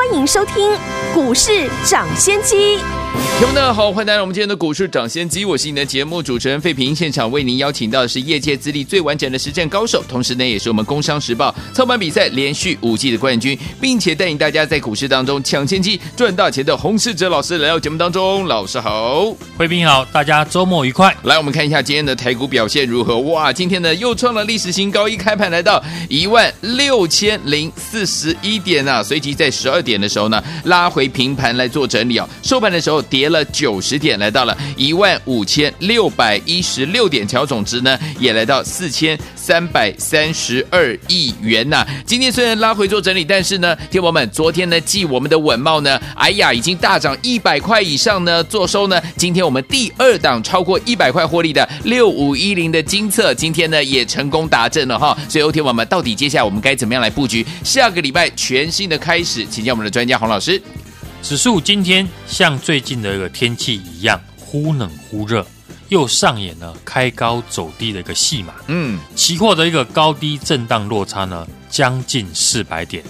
欢迎收听股市涨先机。朋友们，大家好，欢迎来到我们今天的股市涨先机，我是你的节目主持人费平。现场为您邀请到的是业界资历最完整的实战高手，同时呢，也是我们工商时报操盘比赛连续五季的冠军，并且带领大家在股市当中抢先机赚大钱的洪世哲老师来到节目当中。老师好，费平好，大家周末愉快。来，我们看一下今天的台股表现如何？哇，今天呢又创了历史新高，一开盘来到一万六千零四十一点啊，随即在十二点点的时候呢拉回平盘来做整理啊，收盘的时候跌了九十点，来到了一万五千六百一十六点，成交总值呢也来到四千三百三十二亿元呐、今天虽然拉回做整理，但是呢，听友们，昨天呢，继我们的稳懋呢，哎呀，已经大涨一百块以上呢，做收呢。今天我们第二档超过一百块获利的六五一零的金策，今天呢也成功达阵了哈。所以，听友们，到底接下来我们该怎么样来布局下个礼拜全新的开始？请我们的专家洪老师。指数今天像最近的一个天气一样，忽冷忽热，又上演了开高走低的一个戏码。嗯，期货的一个高低震荡落差呢，将近四百点。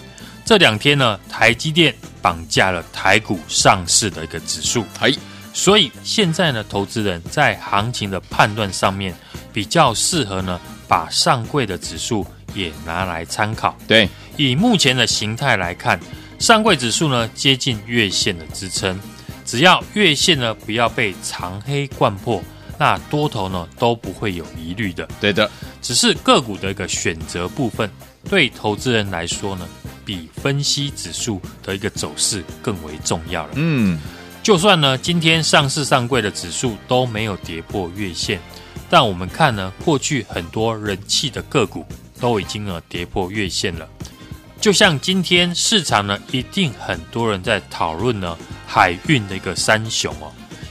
这两天呢，台积电绑架了台股上市的一个指数。哎，所以现在呢，投资人在行情的判断上面比较适合呢，把上柜的指数也拿来参考。对，以目前的形态来看。上柜指数呢，接近月线的支撑，只要月线呢不要被长黑灌破，那多头呢都不会有疑虑的。对的，只是个股的一个选择部分，对投资人来说呢，比分析指数的一个走势更为重要了。嗯，就算呢今天上市上柜的指数都没有跌破月线，但我们看呢过去很多人气的个股都已经呢跌破月线了。就像今天市场呢，一定很多人在讨论呢海运的一个三雄哦，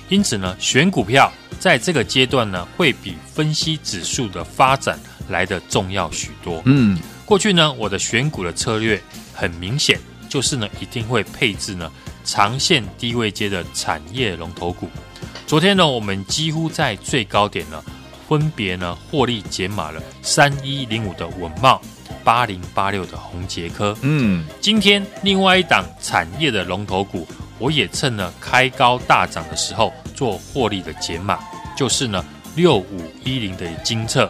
因此呢，选股票在这个阶段呢，会比分析指数的发展来的重要许多。嗯，过去呢，我的选股的策略很明显，就是呢，一定会配置呢长线低位阶的产业龙头股。昨天呢，我们几乎在最高点呢，分别呢获利减码了三一零五的稳懋。八零八六的红杰科，嗯，今天另外一档产业的龙头股，我也趁了开高大涨的时候做获利的减码，就是呢六五一零的金测，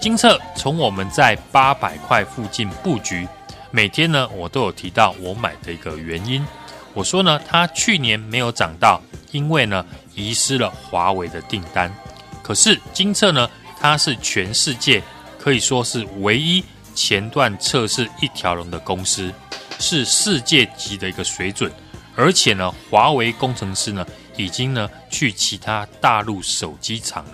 金测从我们在八百块附近布局，每天呢我都有提到我买的一个原因，我说呢它去年没有涨到，因为呢遗失了华为的订单，可是金测呢它是全世界可以说是唯一。前段测试一条龙的公司是世界级的一个水准，而且呢，华为工程师呢已经呢去其他大陆手机厂了，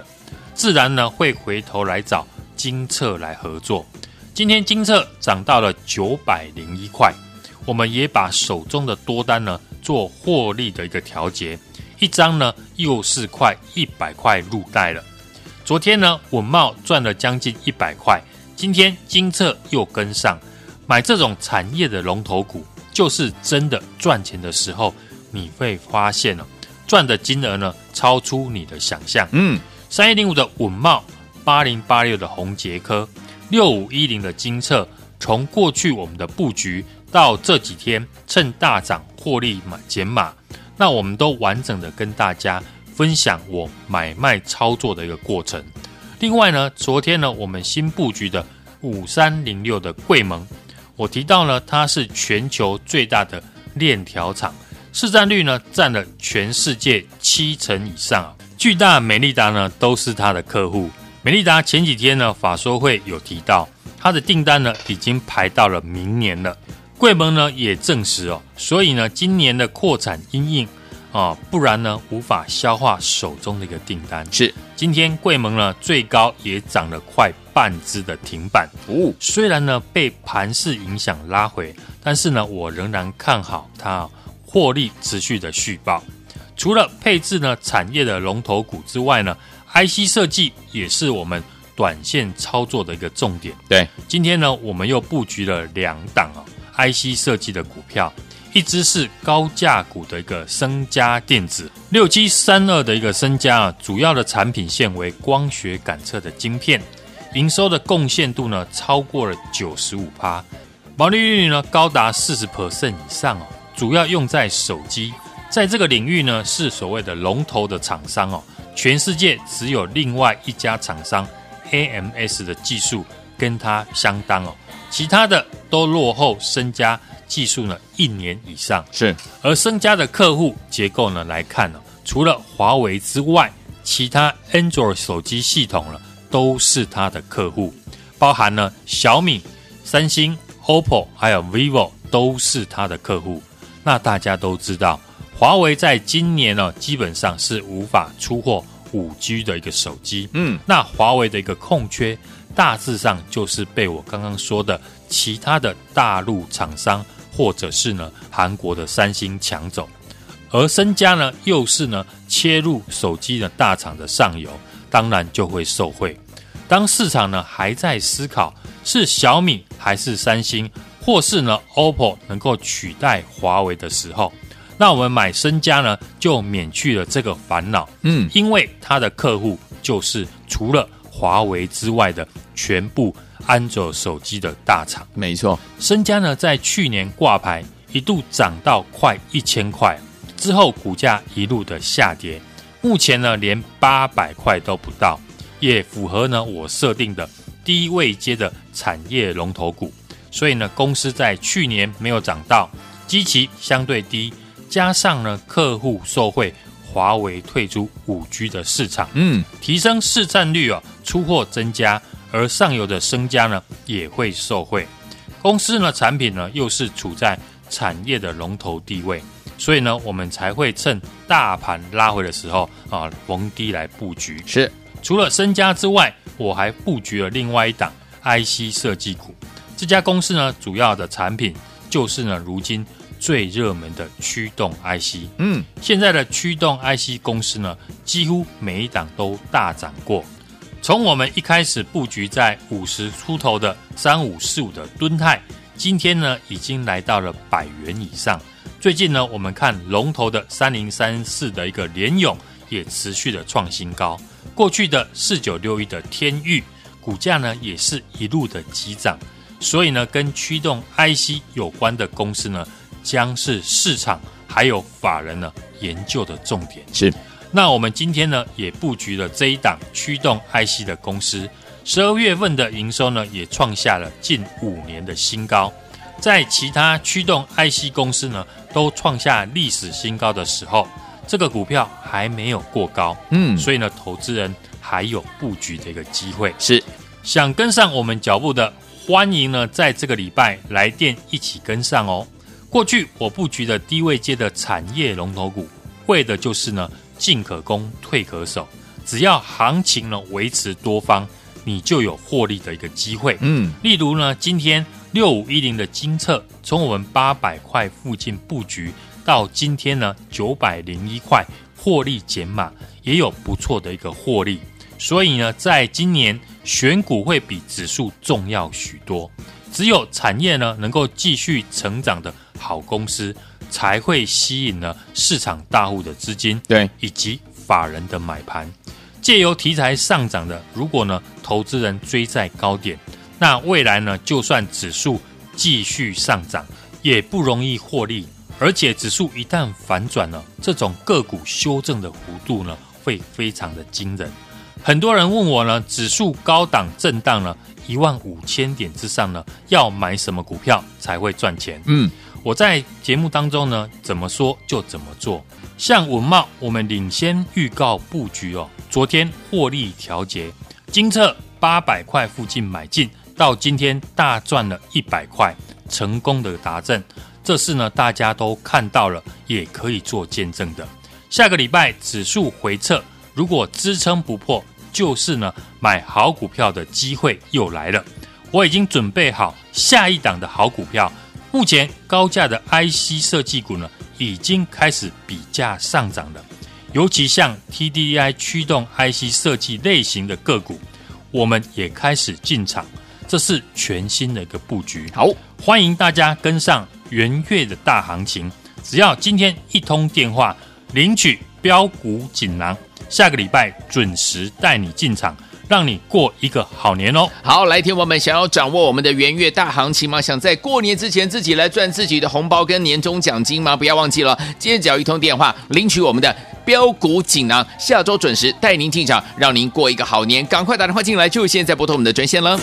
自然呢会回头来找金策来合作。今天金策涨到了九百零一块，我们也把手中的多单呢做获利的一个调节，一张呢又是快一百块入袋了。昨天呢，稳懋赚了将近一百块。今天金策又跟上，买这种产业的龙头股，就是真的赚钱的时候，你会发现哦，赚的金额呢超出你的想象。嗯，三一零五的稳茂，八零八六的红杰科，六五一零的金策，从过去我们的布局到这几天趁大涨获利买减码，那我们都完整的跟大家分享我买卖操作的一个过程。另外呢，昨天呢，我们新布局的五三零六的桂盟，我提到呢，它是全球最大的链条厂，市占率呢占了全世界七成以上，巨大美利达呢都是它的客户。美利达前几天呢法说会有提到，它的订单呢已经排到了明年了。桂盟呢也证实哦，所以呢今年的扩产因应。啊，不然呢，无法消化手中的一个订单。是，今天贵盟呢，最高也涨了快半只的停板。哦，虽然呢被盘势影响拉回，但是呢，我仍然看好它获利持续的续报。除了配置呢产业的龙头股之外呢，IC 设计也是我们短线操作的一个重点。对，今天呢，我们又布局了两档啊 IC 设计的股票，一支是高价股的一个升佳电子六七三二的一个升佳啊，主要的产品线为光学感测的晶片，营收的贡献度呢超过了九十五趴，毛利率呢高达四十 percent 以上哦，主要用在手机，在这个领域呢是所谓的龙头的厂商哦。全世界只有另外一家厂商 AMS 的技术跟它相当哦，其他的都落后升佳技术呢一年以上。是，而升家的客户结构呢来看呢，除了华为之外，其他 Android 手机系统呢都是它的客户，包含呢小米、三星、OPPO 还有 VIVO 都是它的客户。那大家都知道。华为在今年呢，基本上是无法出货五 G 的一个手机。嗯，那华为的一个空缺，大致上就是被我刚刚说的其他的大陆厂商或者是呢韩国的三星抢走。而身家呢，又是呢切入手机的大厂的上游，当然就会受惠。当市场呢还在思考是小米还是三星，或是呢 OPPO 能够取代华为的时候。那我们买身家呢，就免去了这个烦恼。嗯，因为它的客户就是除了华为之外的全部安卓手机的大厂。没错，身家呢在去年挂牌一度涨到快一千块，之后股价一路的下跌，目前呢连八百块都不到，也符合呢我设定的低位阶的产业龙头股。所以呢，公司在去年没有涨到，基期相对低。加上呢，客户受惠，华为退出五 G 的市场，嗯，提升市占率哦，出货增加，而上游的升家呢也会受惠。公司呢产品呢又是处在产业的龙头地位，所以呢我们才会趁大盘拉回的时候啊逢低来布局。是，除了升家之外，我还布局了另外一档 IC 设计股。这家公司呢主要的产品就是呢如今。最热门的驱动 IC，嗯，现在的驱动 IC 公司呢，几乎每一档都大涨过。从我们一开始布局在五十出头的三五四五的敦泰，今天呢已经来到了百元以上。最近呢，我们看龙头的三零三四的一个联勇也持续的创新高。过去的四九六一的天域股价呢也是一路的急涨。所以呢，跟驱动 IC 有关的公司呢。将是市场还有法人呢研究的重点。是，那我们今天呢也布局了这一档驱动 IC 的公司，十二月份的营收呢也创下了近五年的新高。在其他驱动 IC 公司呢都创下历史新高的时候，这个股票还没有过高。嗯，所以呢，投资人还有布局的一个机会。是，想跟上我们脚步的，欢迎呢在这个礼拜来电一起跟上哦。过去我布局的低位阶的产业龙头股，为的就是呢进可攻退可守，只要行情呢维持多方，你就有获利的一个机会。嗯，例如呢今天六五一零的金测，从我们八百块附近布局到今天呢九百零一块，获利减码也有不错的一个获利。所以呢，在今年选股会比指数重要许多，只有产业呢能够继续成长的。好公司才会吸引了市场大户的资金，对，以及法人的买盘。借由题材上涨的，如果呢投资人追在高点，那未来呢就算指数继续上涨，也不容易获利。而且指数一旦反转了，这种个股修正的幅度呢会非常的惊人。很多人问我呢，指数高档震荡了一万五千点之上呢，要买什么股票才会赚钱？嗯。我在节目当中呢，怎么说就怎么做。像文茂，我们领先预告布局哦。昨天获利调节，精测八百块附近买进，到今天大赚了一百块，成功的达阵。这是呢，大家都看到了，也可以做见证的。下个礼拜指数回撤，如果支撑不破，就是呢买好股票的机会又来了。我已经准备好下一档的好股票。目前高价的 IC 设计股呢，已经开始比价上涨了。尤其像 TDDI 驱动 IC 设计类型的个股，我们也开始进场，这是全新的一个布局。好，欢迎大家跟上元月的大行情，只要今天一通电话领取标股锦囊，下个礼拜准时带你进场。让你过一个好年哦！好，来听我们想要掌握我们的元月大行情吗？想在过年之前自己来赚自己的红包跟年终奖金吗？不要忘记了，今天只要一通电话，领取我们的标股锦囊，下周准时带您进场，让您过一个好年。赶快打电话进来，就现在拨通我们的专线了。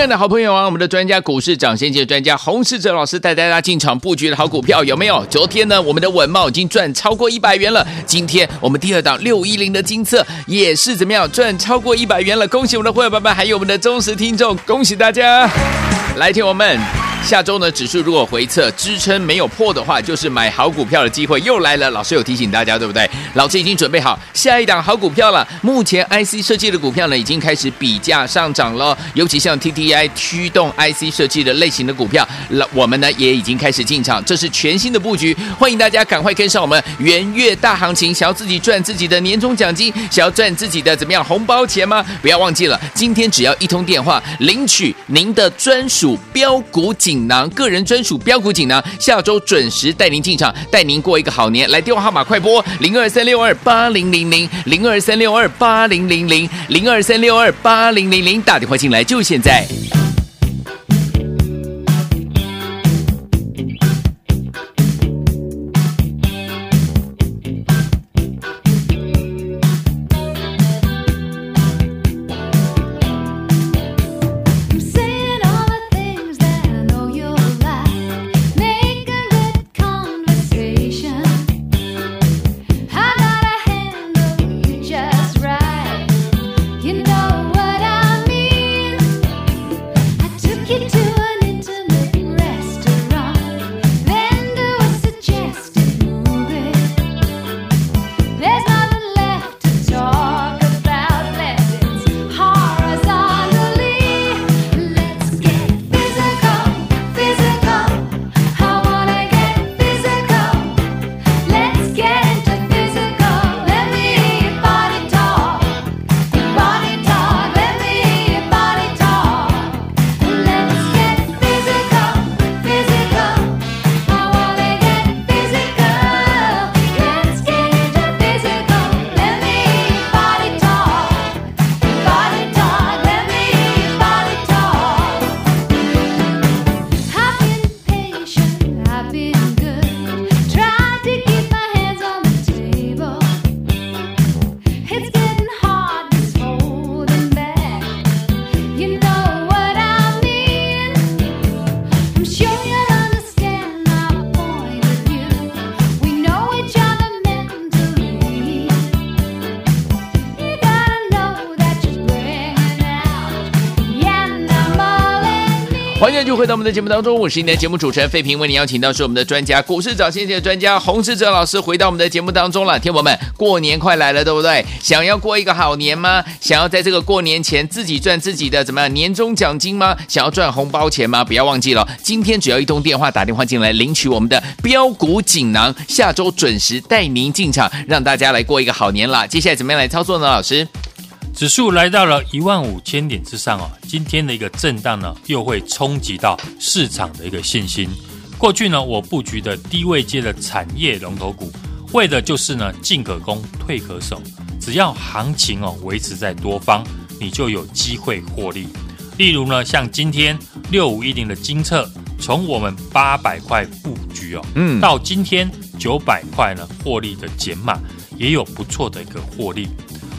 爱的好朋友啊，我们的专家股市涨先机专家洪世哲老师带大家进场布局的好股票有没有？昨天呢，我们的稳帽已经赚超过一百元了。今天我们第二档六一零的金策也是怎么样赚超过一百元了？恭喜我们的会员爸爸，还有我们的忠实听众，恭喜大家！来听我们。下周呢，指数如果回测支撑没有破的话，就是买好股票的机会又来了。老师有提醒大家，对不对？老师已经准备好下一档好股票了。目前 IC 设计的股票呢，已经开始比价上涨了，尤其像 TTI 驱动 IC 设计的类型的股票，那我们呢也已经开始进场，这是全新的布局。欢迎大家赶快跟上我们元月大行情，想要自己赚自己的年终奖金，想要赚自己的怎么样红包钱吗？不要忘记了，今天只要一通电话，领取您的专属标股锦囊，个人专属标股锦囊，下周准时带您进场，带您过一个好年。来电话号码快拨零二三六二八零零零零二三六二八零零零零二三六二八零零零，打电话进来就现在。欢迎回到我们的节目当中，我是您的节目主持人费平，为您邀请到是我们的专家股市找先机的专家洪志哲老师，回到我们的节目当中了。听友们，过年快来了，对不对？想要过一个好年吗？想要在这个过年前自己赚自己的怎么样年终奖金吗？想要赚红包钱吗？不要忘记了，今天只要一通电话打电话进来领取我们的标股锦囊，下周准时带您进场，让大家来过一个好年了。接下来怎么样来操作呢？老师？指数来到了一万五千点之上哦，今天的一个震荡呢，又会冲击到市场的一个信心。过去呢，我布局的低位阶的产业龙头股，为的就是呢进可攻退可守，只要行情哦维持在多方，你就有机会获利。例如呢，像今天六五一零的金策，从我们八百块布局哦，嗯，到今天九百块呢获利的减码，也有不错的一个获利。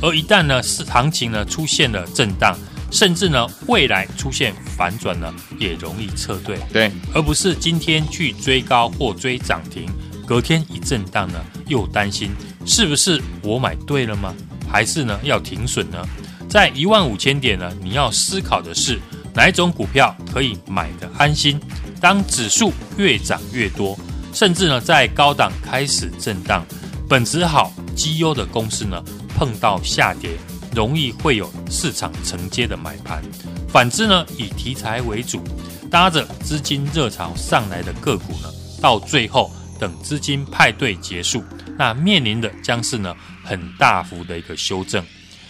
而一旦呢是行情呢出现了震荡，甚至呢未来出现反转呢，也容易撤退。对，而不是今天去追高或追涨停，隔天一震荡呢，又担心是不是我买对了吗？还是呢要停损呢？在一万五千点呢，你要思考的是哪一种股票可以买得安心？当指数越涨越多，甚至呢在高档开始震荡，本质好绩优的公司呢？碰到下跌，容易会有市场承接的买盘。反之呢，以题材为主，搭着资金热潮上来的个股呢，到最后等资金派对结束，那面临的将是呢很大幅的一个修正。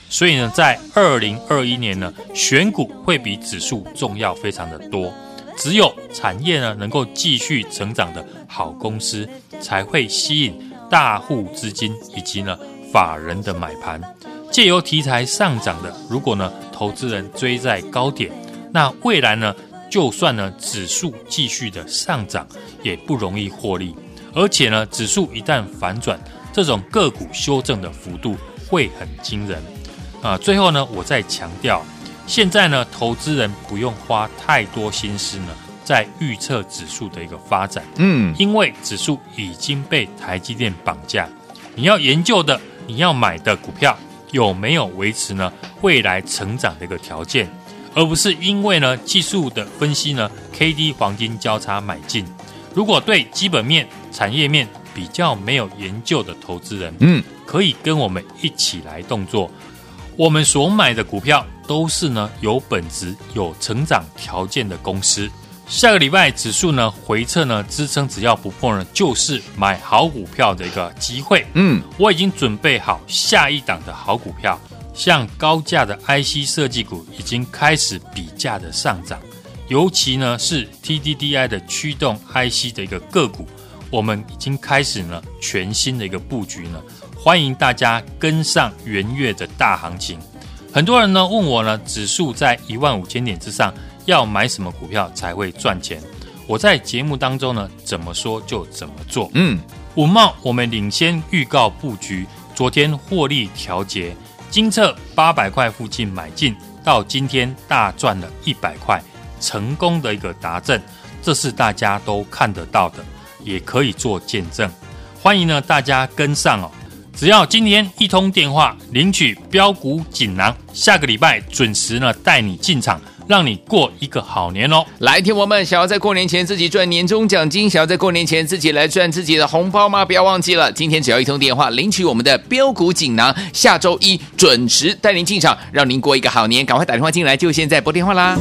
所以呢，在二零二一年呢，选股会比指数重要非常的多。只有产业呢能够继续成长的好公司，才会吸引大户资金以及呢法人的买盘。借由题材上涨的，如果呢投资人追在高点，那未来呢就算呢指数继续的上涨，也不容易获利。而且呢指数一旦反转，这种个股修正的幅度会很惊人。啊，最后呢我再强调，现在呢投资人不用花太多心思呢在预测指数的一个发展，嗯，因为指数已经被台积电绑架，你要研究的，你要买的股票。有没有维持呢未来成长的一个条件，而不是因为呢技术的分析呢 K D 黄金交叉买进。如果对基本面、产业面比较没有研究的投资人，嗯，可以跟我们一起来动作。我们所买的股票都是呢有本质、有成长条件的公司。下个礼拜指数呢回撤呢支撑只要不破呢，就是买好股票的一个机会。嗯，我已经准备好下一档的好股票，像高价的 IC 设计股已经开始比价的上涨，尤其呢是 TDDI 的驱动 IC 的一个个股，我们已经开始呢全新的一个布局呢，欢迎大家跟上元月的大行情。很多人呢问我呢，指数在一万五千点之上。要买什么股票才会赚钱？我在节目当中呢，怎么说就怎么做。嗯，五茂我们领先预告布局，昨天获利调节，金策八百块附近买进，到今天大赚了一百块，成功的一个达阵，这是大家都看得到的，也可以做见证。欢迎呢大家跟上哦，只要今天一通电话领取标股锦囊，下个礼拜准时呢带你进场。让你过一个好年哦！来，听我们想要在过年前自己赚年终奖金，想要在过年前自己来赚自己的红包吗？不要忘记了，今天只要一通电话，领取我们的标股锦囊，下周一准时带您进场，让您过一个好年。赶快打电话进来，就现在拨电话啦！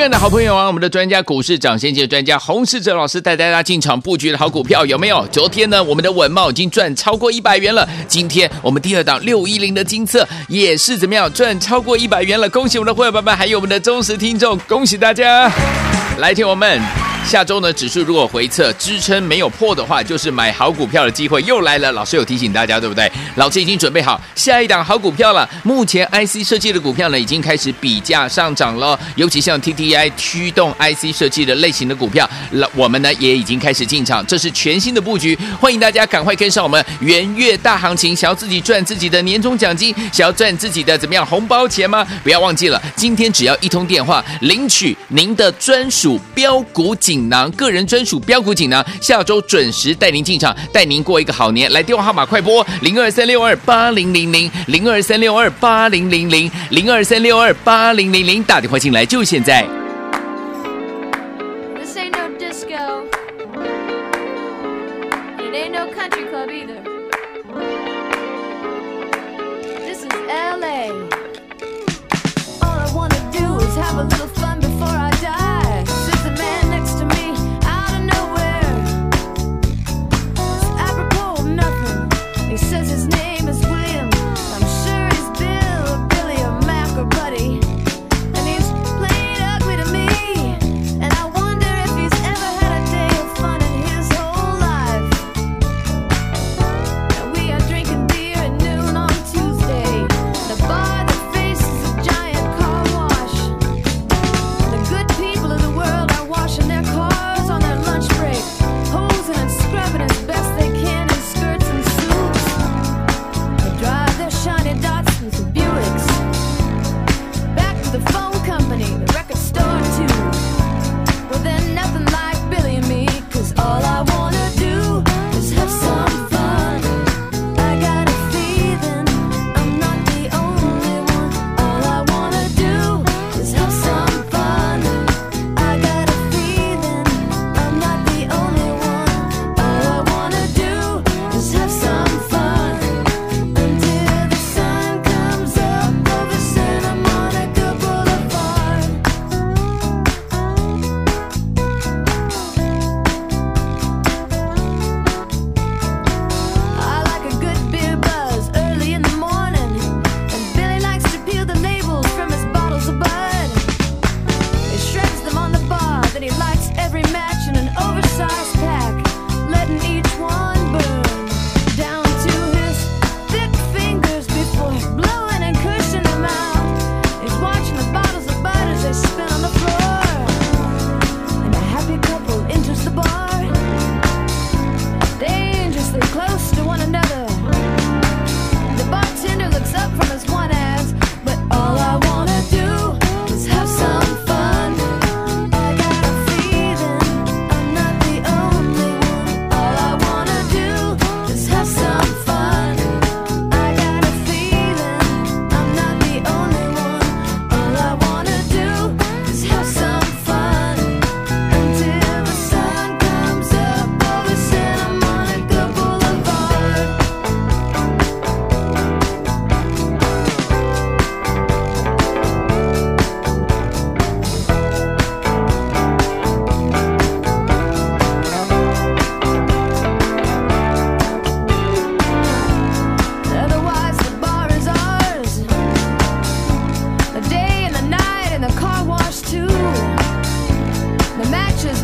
亲爱的好朋友啊，我们的专家股市涨先机专家洪世哲老师带大家进场布局的好股票有没有？昨天呢，我们的稳贸已经赚超过一百元了。今天我们第二档六一零的金策也是怎么样赚超过一百元了？恭喜我们的会员爸爸，还有我们的忠实听众，恭喜大家！来听我们。下周呢，指数如果回测支撑没有破的话，就是买好股票的机会又来了。老师有提醒大家，对不对？老师已经准备好下一档好股票了。目前 IC 设计的股票呢，已经开始比价上涨了，尤其像 TDDI 驱动 IC 设计的类型的股票，那我们呢也已经开始进场，这是全新的布局。欢迎大家赶快跟上我们元月大行情，想要自己赚自己的年终奖金，想要赚自己的怎么样红包钱吗？不要忘记了，今天只要一通电话，领取您的专属标股锦囊，个人专属标股锦囊，下周准时带您进场，带您过一个好年。来电话号码快拨零二三六二八零零零零二三六二八零零零零二三六二八零零零，打电话进来就现在。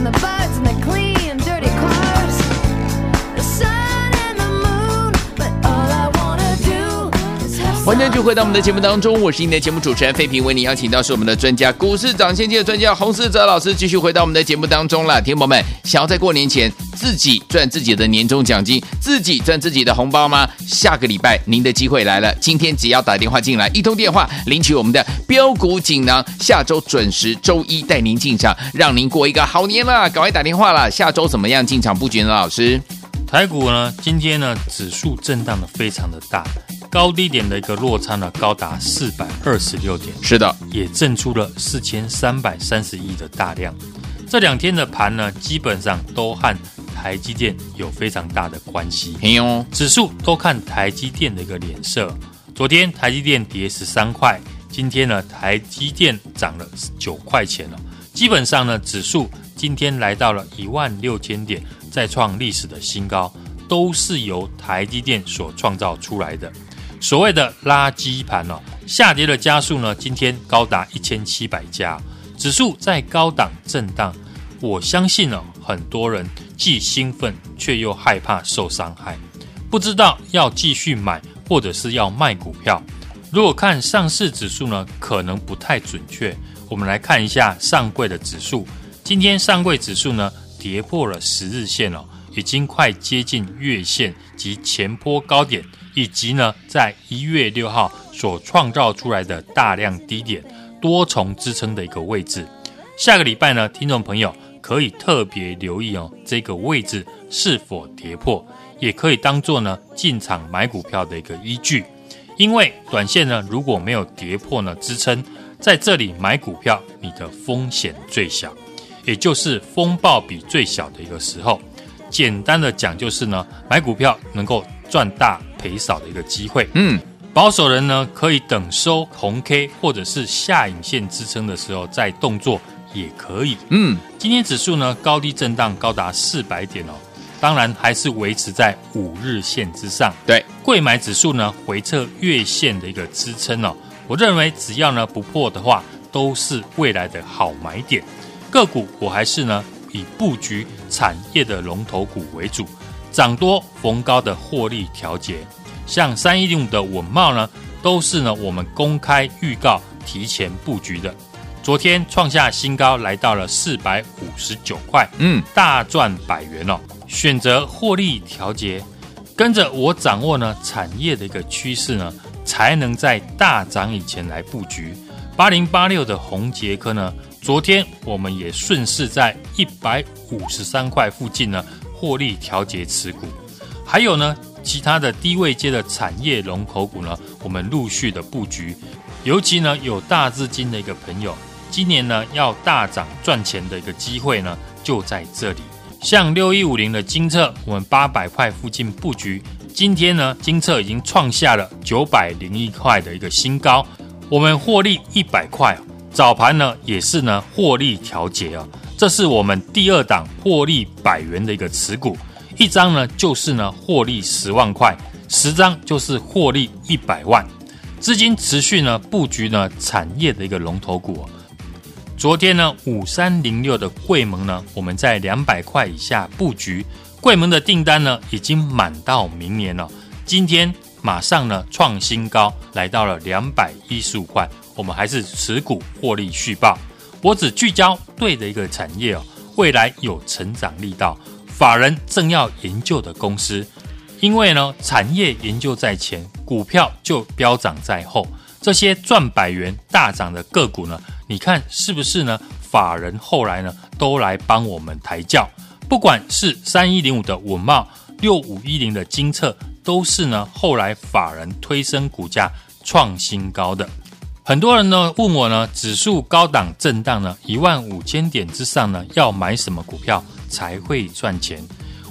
the birds and the clean 欢迎继续回到我们的节目当中，我是您的节目主持人费平，为您邀请到是我们的专家，股市涨先机的专家洪世哲老师，继续回到我们的节目当中了。听众们，想要在过年前自己赚自己的年终奖金，自己赚自己的红包吗？下个礼拜您的机会来了，今天只要打电话进来，一通电话领取我们的标股锦囊，下周准时周一带您进场，让您过一个好年啦。赶快打电话了，下周怎么样进场布局呢？老师，台股呢，今天呢指数震荡的非常的大。高低点的一个落差呢，高达四百二十六点，是的，也震出了四千三百三十亿的大量。这两天的盘呢，基本上都和台积电有非常大的关系。没有，指数都看台积电的一个脸色。昨天台积电跌十三块，今天呢，台积电涨了九块钱了。基本上呢，指数今天来到了一万六千点，再创历史的新高，都是由台积电所创造出来的。所谓的垃圾盘哦，下跌的家数呢，今天高达一千七百家，指数在高档震荡。我相信呢，很多人既兴奋却又害怕受伤害，不知道要继续买或者是要卖股票。如果看上市指数呢，可能不太准确。我们来看一下上柜的指数，今天上柜指数呢，跌破了十日线哦，已经快接近月线及前波高点。以及呢，在一月六号所创造出来的大量低点多重支撑的一个位置，下个礼拜呢，听众朋友可以特别留意哦，这个位置是否跌破，也可以当做呢进场买股票的一个依据。因为短线呢如果没有跌破呢支撑，在这里买股票，你的风险最小，也就是风暴比最小的一个时候。简单的讲就是呢，买股票能够赚大赔少的一个机会，嗯，保守人呢可以等收红 K 或者是下影线支撑的时候再动作也可以，嗯，今天指数呢高低震荡高达四百点哦，当然还是维持在五日线之上，对，贵买指数呢回撤月线的一个支撑哦，我认为只要呢不破的话，都是未来的好买点，个股我还是呢以布局产业的龙头股为主。涨多逢高的获利调节，像三一零五的稳茂呢，都是呢我们公开预告提前布局的。昨天创下新高，来到了四百五十九块，嗯，大赚百元哦。选择获利调节，跟着我掌握呢产业的一个趋势呢，才能在大涨以前来布局。八零八六的红杰科呢，昨天我们也顺势在一百五十三块附近呢。获利调节持股，还有呢，其他的低位阶的产业龙头股呢，我们陆续的布局。尤其呢，有大资金的一个朋友，今年呢要大涨赚钱的一个机会呢，就在这里。像六一五零的金测，我们八百块附近布局，今天呢，金测已经创下了九百零一块的一个新高，我们获利一百块，早盘呢也是呢获利调节啊。这是我们第二档获利百元的一个持股，一张呢就是呢获利十万块，十张就是获利一百万。资金持续呢布局呢产业的一个龙头股。昨天呢五三零六的桂盟呢，我们在两百块以下布局，桂盟的订单呢已经满到明年了。今天马上呢创新高，来到了两百一十五块，我们还是持股获利续报。我只聚焦对的一个产业哦，未来有成长力道，法人正要研究的公司，因为呢，产业研究在前，股票就飙涨在后。这些赚百元大涨的个股呢，你看是不是呢？法人后来呢，都来帮我们抬轿，不管是三一零五的稳茂，六五一零的精测，都是呢后来法人推升股价创新高的。很多人呢问我呢，指数高档震荡呢，一万五千点之上呢，要买什么股票才会赚钱？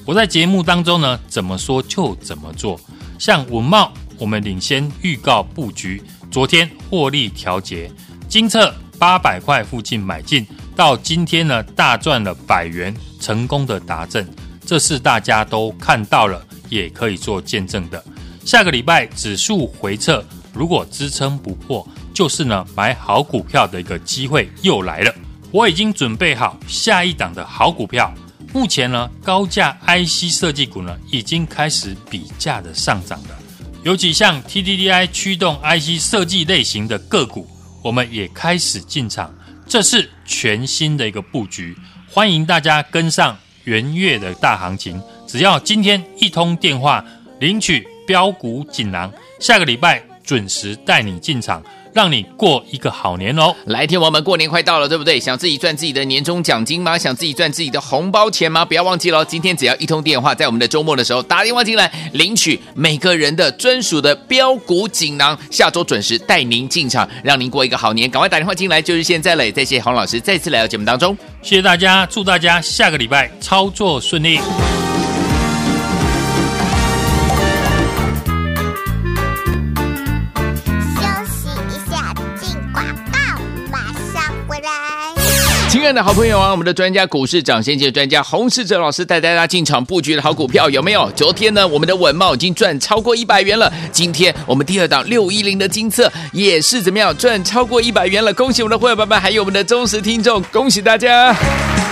我在节目当中呢，怎么说就怎么做。像文茂，我们领先预告布局，昨天获利调节，精测八百块附近买进，到今天呢大赚了百元，成功的达阵，这是大家都看到了，也可以做见证的。下个礼拜指数回撤，如果支撑不破。就是呢，买好股票的一个机会又来了。我已经准备好下一档的好股票。目前呢，高价 IC 设计股呢已经开始比价的上涨了。尤其像 TDDI 驱动 IC 设计类型的个股，我们也开始进场，这是全新的一个布局，欢迎大家跟上元月的大行情。只要今天一通电话，领取标股锦囊，下个礼拜准时带你进场。让你过一个好年哦！来天，王们过年快到了，对不对？想自己赚自己的年终奖金吗？想自己赚自己的红包钱吗？不要忘记了，今天只要一通电话，在我们的周末的时候打电话进来，领取每个人的专属的标股锦囊，下周准时带您进场，让您过一个好年。赶快打电话进来，就是现在了！再谢谢洪老师再次来到节目当中，谢谢大家，祝大家下个礼拜操作顺利。亲爱的好朋友啊，我们的专家股市长先界专家洪世哲老师带大家进场布局的好股票有没有？昨天呢，我们的稳懋已经赚超过一百元了。今天我们第二档六一零的精测也是怎么样赚超过一百元了？恭喜我们的会员伙伴，还有我们的忠实听众，恭喜大家！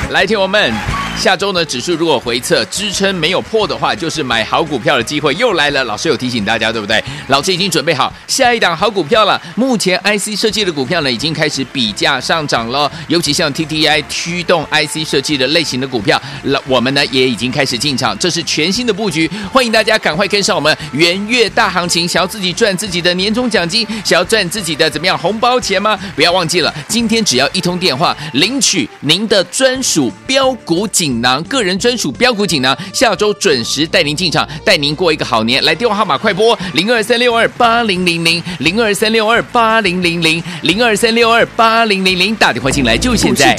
来听我们。下周呢，指数如果回测支撑没有破的话，就是买好股票的机会又来了。老师有提醒大家，对不对？老师已经准备好下一档好股票了。目前 IC 设计的股票呢，已经开始比价上涨了，尤其像 TT TDDI 驱动 IC 设计的类型的股票，那我们呢也已经开始进场，这是全新的布局。欢迎大家赶快跟上我们元月大行情，想要自己赚自己的年终奖金，想要赚自己的怎么样红包钱吗？不要忘记了，今天只要一通电话，领取您的专属标股锦囊，个人专属标股锦囊，下周准时带您进场，带您过一个好年。来电话号码快拨零二三六二八零零零零二三六二八零零零零二三六二八零零零，打电话进来就现在。